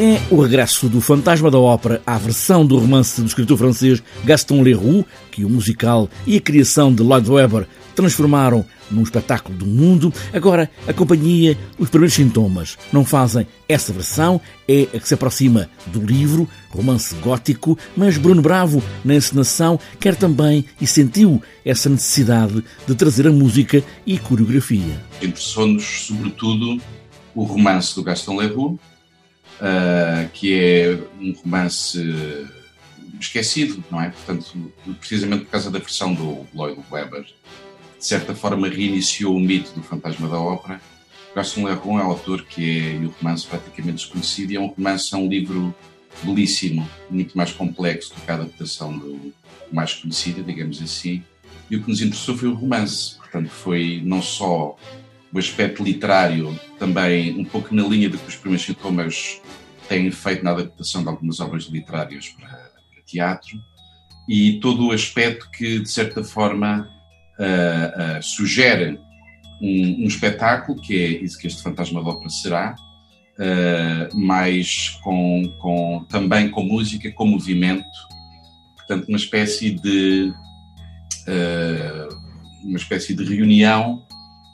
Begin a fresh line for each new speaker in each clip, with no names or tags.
É o regresso do Fantasma da Ópera à versão do romance do escritor francês Gaston Leroux, que o musical e a criação de Lloyd Webber transformaram num espetáculo do mundo. Agora, a companhia, os primeiros sintomas, não fazem essa versão, é a que se aproxima do livro, romance gótico, mas Bruno Bravo, na encenação, quer também e sentiu essa necessidade de trazer a música e coreografia.
Interessou-nos, sobretudo, o romance do Gaston Leroux, uh, que é um romance esquecido, não é? Portanto, precisamente por causa da versão do Lloyd Webber, de certa forma reiniciou o mito do fantasma da ópera. Gaston Leroux é um autor que é, o romance praticamente desconhecido, e é um romance, é um livro belíssimo, muito mais complexo do que a adaptação do mais conhecida, digamos assim. E o que nos interessou foi o romance, portanto, foi não só o aspecto literário, também um pouco na linha do que os primeiros sintomas têm feito na adaptação de algumas obras literárias para, para teatro, e todo o aspecto que, de certa forma, uh, uh, sugere um, um, espetáculo, que é isso que este Fantasma da Ópera será, uh, mas com, com, também com música, com movimento, portanto, uma espécie de uma espécie de reunião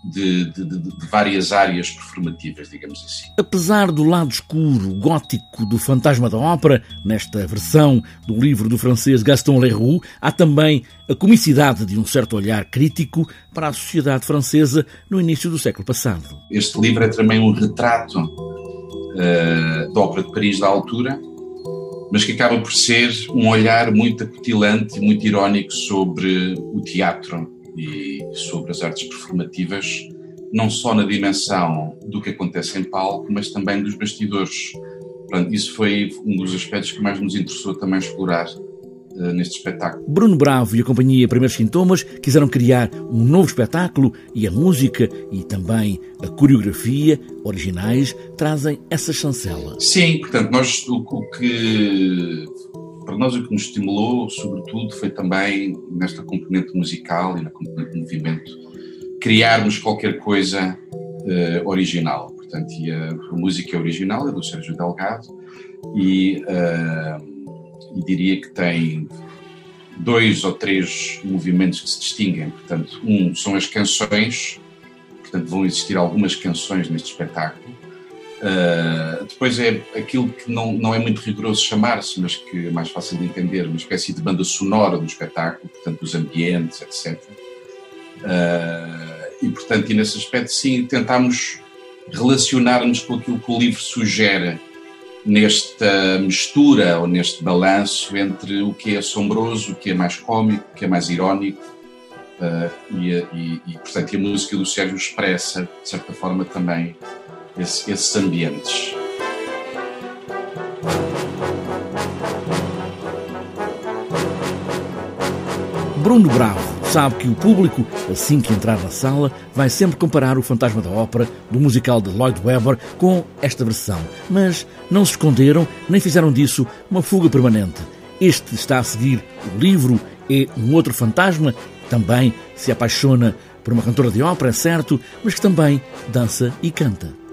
de, de, de, várias áreas performativas, digamos assim.
Apesar do lado escuro, gótico do Fantasma da Ópera, nesta versão do livro do francês Gaston Leroux, há também a comicidade de um certo olhar crítico para a sociedade francesa no início do século passado.
Este livro é também um retrato uh, da Ópera de Paris da altura, mas que acaba por ser um olhar muito acutilante e muito irónico sobre o teatro e sobre as artes performativas, não só na dimensão do que acontece em palco, mas também dos bastidores. Portanto, isso foi um dos aspectos que mais nos interessou também explorar uh, neste espetáculo.
Bruno Bravo e a companhia Primeiros Sintomas quiseram criar um novo espetáculo e a música e também a coreografia originais trazem essa chancela.
Sim, portanto, nós o, o que para nós o que nos estimulou, sobretudo, foi também nesta componente musical e na componente de movimento, criarmos qualquer coisa uh, original. Portanto, e a, a, música original é do Sérgio Delgado e, uh, e diria que tem dois ou três movimentos que se distinguem. Portanto, um são as canções, portanto, vão existir algumas canções neste espetáculo Uh, depois é aquilo que não, não é muito rigoroso chamar-se, mas que é mais fácil de entender, uma espécie de banda sonora do espetáculo, portanto, os ambientes, etc. Uh, ah, e, portanto, e nesse aspecto, sim, tentámos relacionar-nos com aquilo que o livro sugere nesta mistura ou neste balanço entre o que é assombroso, o que é mais cómico, o que é mais irónico. Uh, e, e, e, portanto, a música do Sérgio expressa, de certa forma, também esse, esses ambientes.
Bruno Bravo sabe que o público, assim que entrar na sala, vai sempre comparar o Fantasma da Ópera do musical de Lloyd Webber com esta versão. Mas não se esconderam nem fizeram disso uma fuga permanente. Este está a seguir o livro, é um outro fantasma, também se apaixona por uma cantora de ópera, é certo, mas que também dança e canta.